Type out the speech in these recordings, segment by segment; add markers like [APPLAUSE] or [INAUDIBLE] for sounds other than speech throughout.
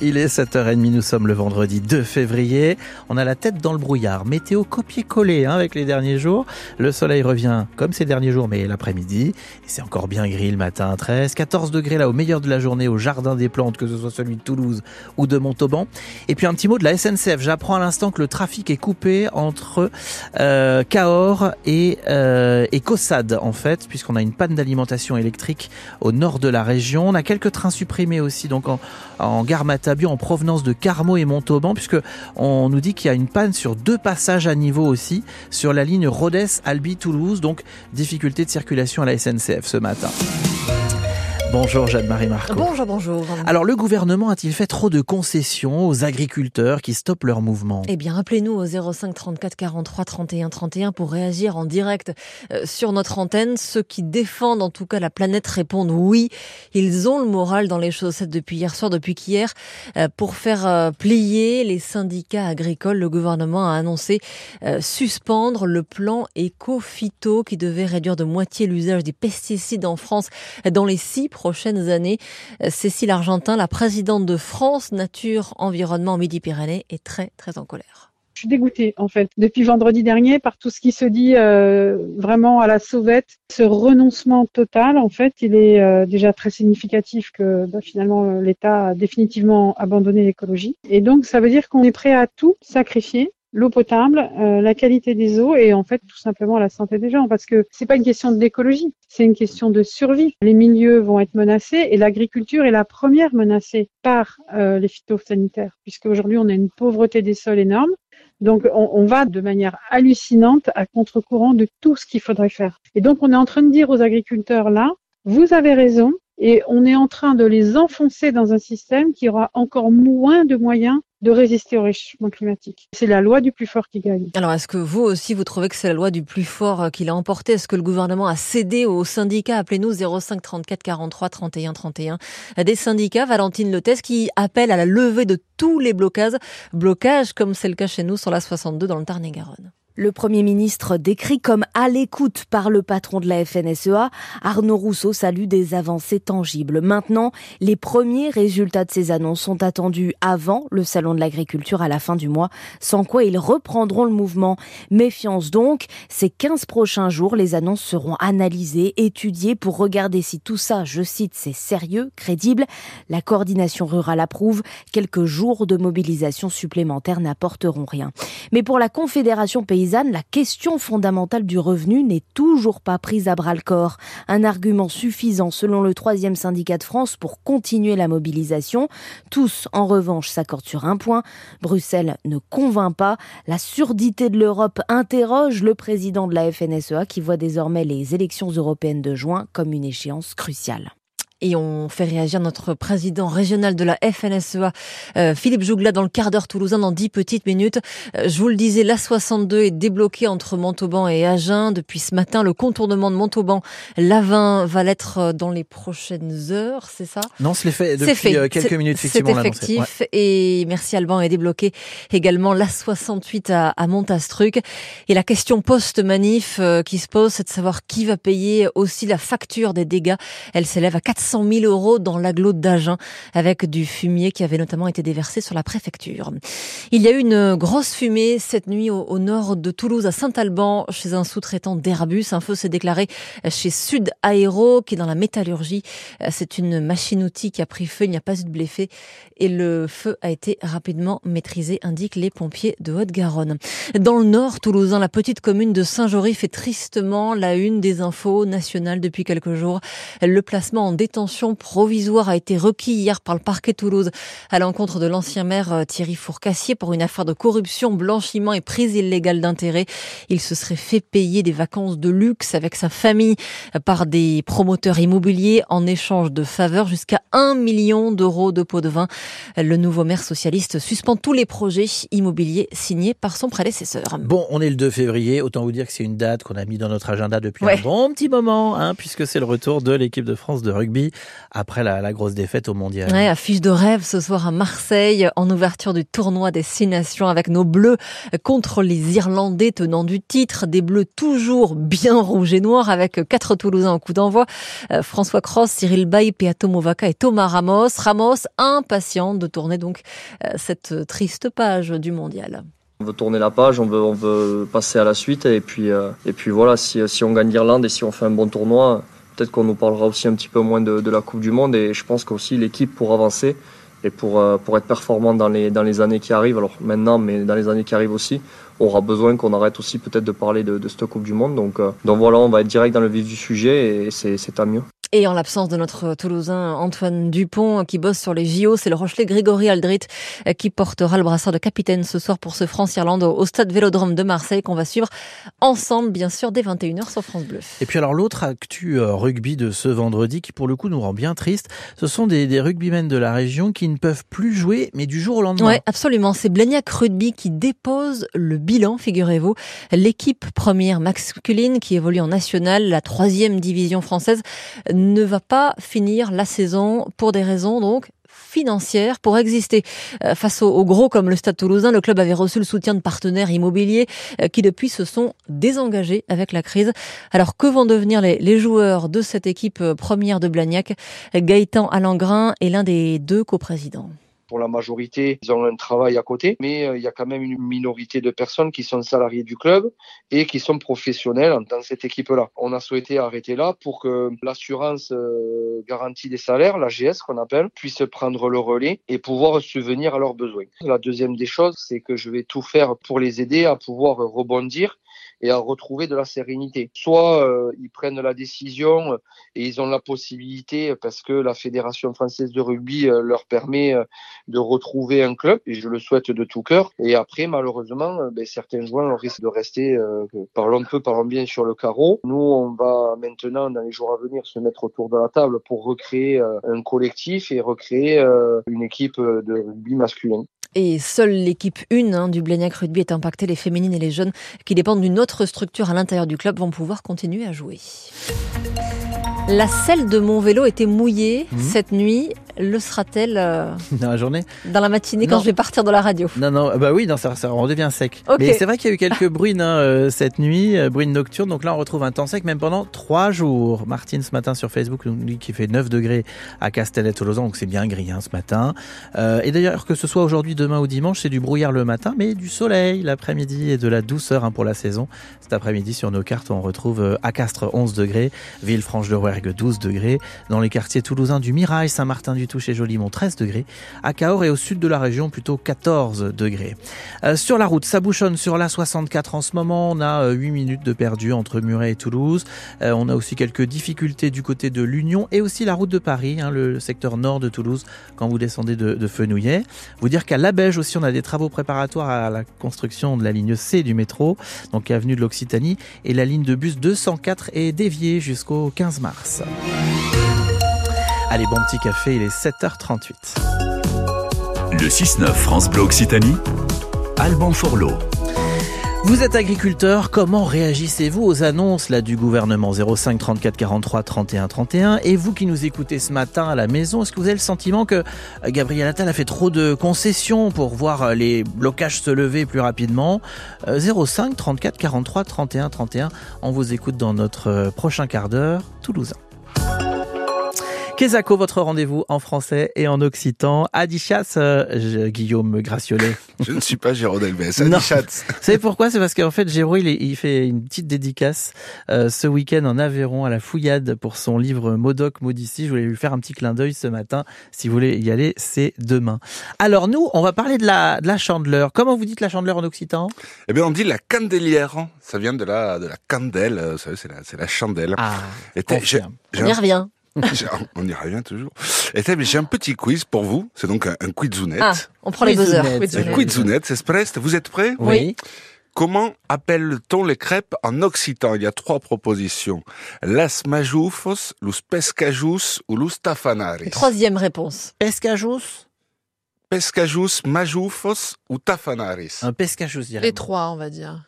Il est 7h30, nous sommes le vendredi 2 février. On a la tête dans le brouillard. Météo copier-coller hein, avec les derniers jours. Le soleil revient comme ces derniers jours, mais l'après-midi. C'est encore bien gris le matin, 13, 14 degrés là au meilleur de la journée au Jardin des Plantes, que ce soit celui de Toulouse ou de Montauban. Et puis un petit mot de la SNCF. J'apprends à l'instant que le trafic est coupé entre euh, Cahors et, euh, Caussade en fait, puisqu'on a une panne d'alimentation électrique au nord de la région. On a quelques trains supprimés aussi donc en, en gare en provenance de Carmo et Montauban, puisque on nous dit qu'il y a une panne sur deux passages à niveau aussi sur la ligne Rodez-Albi-Toulouse, donc difficulté de circulation à la SNCF ce matin. Bonjour Jeanne-Marie Marco. Bonjour, bonjour. Alors le gouvernement a-t-il fait trop de concessions aux agriculteurs qui stoppent leur mouvement? Eh bien, appelez-nous au 05 34 43 31 31 pour réagir en direct euh, sur notre antenne. Ceux qui défendent en tout cas la planète répondent oui. Ils ont le moral dans les chaussettes depuis hier soir, depuis qu'hier. Euh, pour faire euh, plier les syndicats agricoles, le gouvernement a annoncé suspendre le plan éco-phyto qui devait réduire de moitié l'usage des pesticides en France dans les six prochaines années. Euh, Cécile Argentin, la présidente de France Nature Environnement Midi-Pyrénées, est très très en colère. Je suis dégoûtée en fait depuis vendredi dernier par tout ce qui se dit euh, vraiment à la sauvette. Ce renoncement total en fait, il est euh, déjà très significatif que bah, finalement l'État a définitivement abandonné l'écologie. Et donc ça veut dire qu'on est prêt à tout sacrifier l'eau potable, euh, la qualité des eaux et en fait tout simplement la santé des gens parce que c'est pas une question d'écologie, c'est une question de survie. Les milieux vont être menacés et l'agriculture est la première menacée par euh, les phytosanitaires puisque aujourd'hui on a une pauvreté des sols énorme. Donc on, on va de manière hallucinante à contre-courant de tout ce qu'il faudrait faire. Et donc on est en train de dire aux agriculteurs là, vous avez raison, et on est en train de les enfoncer dans un système qui aura encore moins de moyens de résister au réchauffement climatique. C'est la loi du plus fort qui gagne. Alors, est-ce que vous aussi, vous trouvez que c'est la loi du plus fort euh, qui l'a emporté? Est-ce que le gouvernement a cédé aux syndicats? Appelez-nous 05 34 43 31 31. Des syndicats, Valentine Lotès, qui appellent à la levée de tous les blocages, blocages comme c'est le cas chez nous sur la 62 dans le Tarn-et-Garonne. Le Premier ministre décrit comme à l'écoute par le patron de la FNSEA, Arnaud Rousseau salue des avancées tangibles. Maintenant, les premiers résultats de ces annonces sont attendus avant le Salon de l'agriculture à la fin du mois, sans quoi ils reprendront le mouvement. Méfiance donc, ces 15 prochains jours, les annonces seront analysées, étudiées pour regarder si tout ça, je cite, c'est sérieux, crédible. La coordination rurale approuve, quelques jours de mobilisation supplémentaire n'apporteront rien. Mais pour la Confédération paysanne, la question fondamentale du revenu n'est toujours pas prise à bras le corps. Un argument suffisant selon le troisième syndicat de France pour continuer la mobilisation. Tous, en revanche, s'accordent sur un point. Bruxelles ne convainc pas. La surdité de l'Europe interroge le président de la FNSEA qui voit désormais les élections européennes de juin comme une échéance cruciale. Et on fait réagir notre président régional de la FNSEA, euh, Philippe Jougla, dans le quart d'heure toulousain, dans dix petites minutes. Euh, je vous le disais, l'A62 est débloqué entre Montauban et Agen depuis ce matin. Le contournement de Montauban, l'Avin va l'être euh, dans les prochaines heures, c'est ça? Non, c'est fait depuis fait. quelques minutes, effectivement. C'est effectif. Et merci Alban est débloqué également l'A68 à, à Montastruc. Et la question post-manif qui se pose, c'est de savoir qui va payer aussi la facture des dégâts. Elle s'élève à 400 100 000 euros dans l'agglo d'Agen avec du fumier qui avait notamment été déversé sur la préfecture. Il y a eu une grosse fumée cette nuit au, nord de Toulouse à Saint-Alban chez un sous-traitant d'Airbus. Un feu s'est déclaré chez Sud Aéro qui est dans la métallurgie. C'est une machine-outil qui a pris feu. Il n'y a pas eu de blessé et le feu a été rapidement maîtrisé, indiquent les pompiers de Haute-Garonne. Dans le nord toulousain, la petite commune de Saint-Jory fait tristement la une des infos nationales depuis quelques jours. Le placement en détention provisoire a été requis hier par le parquet Toulouse à l'encontre de l'ancien maire euh, Thierry Fourcassier pour une affaire de corruption, blanchiment et prise illégale d'intérêt. Il se serait fait payer des vacances de luxe avec sa famille par des promoteurs immobiliers en échange de faveurs jusqu'à 1 million d'euros de pots de vin. Le nouveau maire socialiste suspend tous les projets immobiliers signés par son prédécesseur. Bon, on est le 2 février, autant vous dire que c'est une date qu'on a mis dans notre agenda depuis un bon petit moment, hein, puisque c'est le retour de l'équipe de France de rugby après la, grosse défaite au mondial. Ouais, affiche de rêve ce soir à Marseille en ouverture du tournoi des Six Nations avec nos Bleus contre les Irlandais tenant du titre. Des Bleus toujours bien rouges et noirs avec quatre Toulousains au coup d'envoi. Euh, François Cross, Cyril Bay, Peato Movaca et Thomas Ramos. Ramos impatient de tourner donc euh, cette triste page du mondial. On veut tourner la page, on veut, on veut passer à la suite et puis, euh, et puis voilà, si, si on gagne l'Irlande et si on fait un bon tournoi, peut-être qu'on nous parlera aussi un petit peu moins de, la Coupe du Monde et je pense qu'aussi l'équipe pour avancer et pour, euh, pour être performant dans les, dans les années qui arrivent, alors maintenant, mais dans les années qui arrivent aussi, aura besoin qu'on arrête aussi peut-être de parler de, de cette Coupe du Monde. Donc, euh, donc voilà, on va être direct dans le vif du sujet et c'est tant mieux. Et en l'absence de notre Toulousain Antoine Dupont qui bosse sur les JO, c'est le Rochelet Grégory Aldrit qui portera le brassard de capitaine ce soir pour ce France-Irlande au stade Vélodrome de Marseille qu'on va suivre ensemble bien sûr dès 21h sur France Bleu. Et puis alors l'autre actu euh, rugby de ce vendredi qui pour le coup nous rend bien triste, ce sont des, des rugbymen de la région qui ne peuvent plus jouer mais du jour au lendemain. Oui absolument, c'est Blagnac Rugby qui dépose le bilan figurez-vous. L'équipe première masculine qui évolue en national, la troisième division française ne va pas finir la saison pour des raisons donc financières pour exister. Euh, face aux, gros comme le Stade toulousain, le club avait reçu le soutien de partenaires immobiliers euh, qui depuis se sont désengagés avec la crise. Alors que vont devenir les, les joueurs de cette équipe euh, première de Blagnac? Gaëtan Alangrin est l'un des deux coprésidents pour la majorité, ils ont un travail à côté, mais euh, il y a quand même une minorité de personnes qui sont salariés du club et qui sont professionnels dans cette équipe-là. On a souhaité arrêter là pour que l'assurance euh, garantie des salaires, la GS qu'on appelle, puisse prendre le relais et pouvoir subvenir à leurs besoins. La deuxième des choses, c'est que je vais tout faire pour les aider à pouvoir rebondir et à retrouver de la sérénité. Soit euh, ils prennent la décision et ils ont la possibilité, parce que la Fédération française de rugby leur permet de retrouver un club, et je le souhaite de tout cœur. Et après, malheureusement, ben, certains joueurs risquent de rester, euh, parlons peu, parlons bien sur le carreau. Nous, on va maintenant, dans les jours à venir, se mettre autour de la table pour recréer un collectif et recréer une équipe de rugby masculin. Et seule l'équipe 1 hein, du Blagnac Rugby est impactée. Les féminines et les jeunes qui dépendent d'une autre structure à l'intérieur du club vont pouvoir continuer à jouer. La selle de mon vélo était mouillée mmh. cette nuit le sera-t-elle euh, [LAUGHS] dans la journée Dans la matinée quand je vais partir de la radio? Non, non, bah oui, non, ça, ça redevient sec. Mais c'est vrai qu'il y a eu quelques [LAUGHS] bruines hein, euh, cette nuit, euh, bruines nocturnes. Donc là, on retrouve un temps sec même pendant trois jours. Martine, ce matin sur Facebook, nous dit qu'il fait 9 degrés à Castellet-Tolosan, donc c'est bien gris hein, ce matin. et d'ailleurs, que ce soit aujourd'hui, demain ou dimanche, c'est du brouillard le matin, mais du soleil l'après-midi et de la douceur hein, pour la saison. Cet après-midi, sur nos cartes, on retrouve à Castres 11 degrés, Villefranche-de-Rouergue 12 degrés, dans les quartiers toulousains du Mirail, Saint-Martin du Touche et Jolimont 13 degrés. À Cahors et au sud de la région plutôt 14 degrés. Euh, sur la route, ça bouchonne sur la 64 en ce moment. On a 8 euh, minutes de perdu entre Muret et Toulouse. Euh, on a aussi quelques difficultés du côté de l'Union et aussi la route de Paris, hein, le secteur nord de Toulouse quand vous descendez de, de Fenouillet. Vous dire qu'à La Beige aussi, on a des travaux préparatoires à la construction de la ligne C du métro, donc avenue de l'Occitanie, et la ligne de bus 204 est déviée jusqu'au 15 mars. Allez, bon petit café, il est 7h38. Le 6-9 France Bleu Occitanie, Alban Forlot. Vous êtes agriculteur, comment réagissez-vous aux annonces là du gouvernement? 05 34 43 31 31 Et vous qui nous écoutez ce matin à la maison, est-ce que vous avez le sentiment que euh, Gabriel Attal a fait trop de concessions pour voir euh, les blocages se lever plus rapidement? 05 34 43 31 31, on vous écoute dans notre prochain quart d'heure toulousain. Kesako, votre rendez-vous en français et en occitan. Adichas, euh, Guillaume Graciolet. [LAUGHS] Je ne suis pas Jérôme Delbès. Adichas. Vous savez pourquoi? C'est parce qu'en fait, Jérôme, il, fait une petite dédicace euh, ce week-end en Aveyron à la Fouillade pour son livre Modoc Modici. Je voulais lui faire un petit clin d'œil ce matin. Si vous voulez y aller, c'est demain. Alors nous, on va parler de la, de la chandeleur. Comment vous dites la chandeleur en occitan? Eh bien, on dit la candélière. Ça vient de la, de la candelle. Vous savez, c'est la, c'est la chandelle. Ah, Et on y revient. [LAUGHS] on y revient toujours. Et j'ai un petit quiz pour vous. C'est donc un, un quizounette. Ah, on prend les buzzers. Un quizounette, c'est prêt Vous êtes prêts Oui. Comment appelle-t-on les crêpes en occitan? Il y a trois propositions. Las majoufos, lus pescajus ou lus tafanaris? Troisième réponse. Pescajus Pescajus, majoufos ou tafanaris? Un pescajus, dirais Les trois, on va dire.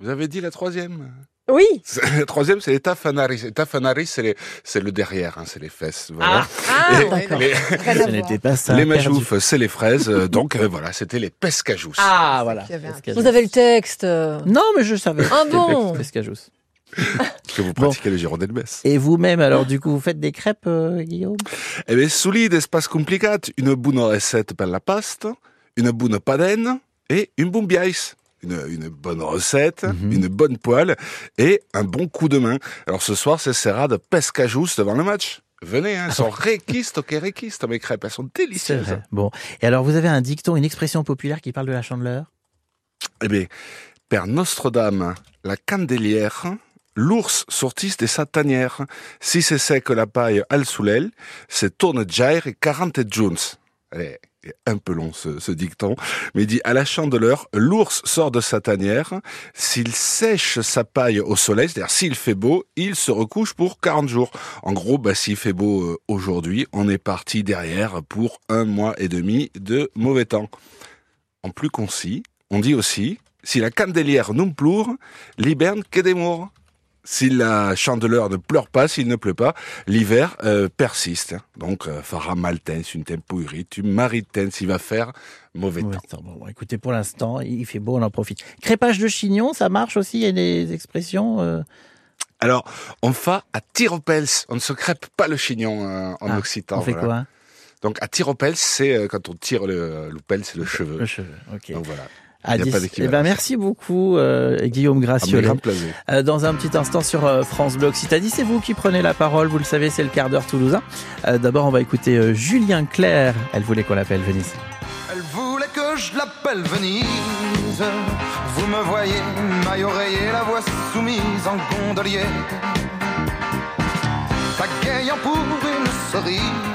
Vous avez dit la troisième Oui. [LAUGHS] Le troisième, c'est les tafanaris. Les tafanaris, c'est les, c'est le derrière, hein, c'est les fesses. Voilà. Ah, Et d'accord. les, [LAUGHS] Ce n'était pas ça. les majoufs, c'est les fraises. euh, Donc euh, voilà, c'était les pescajous. Ah, voilà. Vous avez le texte. euh. Non, mais je savais. Ah bon [LAUGHS] Pescajous. Parce que vous Bon. pratiquez le Girondin de Metz. Et vous-même, alors, du coup, vous faites des crêpes, euh, Guillaume? Eh bien, solide, espace complicat. Une bonne recette per la pasta, une bonne padenne et une bonne biaise. Une, une bonne recette, Mhm. une bonne poêle et un bon coup de main. Alors ce soir, c'est Serra de pescajous devant le match. Venez, hein, elles sont [LAUGHS] réquistes, ok, réquistes, mes crêpes, elles sont délicieuses. Bon. Et alors, vous avez un dicton, une expression populaire qui parle de la chandeleur? Eh bien, Père Notre-Dame, la candélière, l'ours sortisse de sa tanière. Si c'est sec la paille al soulel, c'est tourne jair et 40 junes. Allez, un peu long ce, dicton, mais dit à la chandeleur, l'ours sort de sa tanière, s'il sèche sa paille au soleil, c'est-à-dire s'il fait beau, il se recouche pour 40 jours. En gros, bah, s'il fait beau euh, aujourd'hui, on est parti derrière pour un mois et demi de mauvais temps. En plus concis, on dit aussi, si la candélière non pleure, l'hiberne que des. Si la chandeleur ne pleure pas, s'il ne pleut pas, l'hiver euh, persiste. Donc, euh, fera maltens, une tempurit, une maritens, il va faire mauvais temps. bon, écoutez, pour l'instant, il fait beau, on en profite. Crépage de chignon, ça marche aussi Il y a des expressions euh, Alors, on fait à tiropels. On ne se crêpe pas le chignon euh, en Ah, occitan. On fait voilà. quoi Donc, à tiropels, c'est quand on tire le, le pel, c'est le cheveu. Le cheveu, ok. Donc voilà. À y a 10. pas Eh ben, merci beaucoup, euh, Guillaume Graciolet. plaisirs. Euh, dans un petit instant sur euh, France Bleu Occitanie, c'est vous qui prenez la parole, vous le savez, c'est le quart d'heure toulousain. Euh, D'abord, on va écouter euh, Julien Clerc. Elle voulait qu'on l'appelle Venise. Elle voulait que je l'appelle Venise. Vous me voyez, maille oreiller, la voix soumise en gondolier. Pagayant pour une cerise.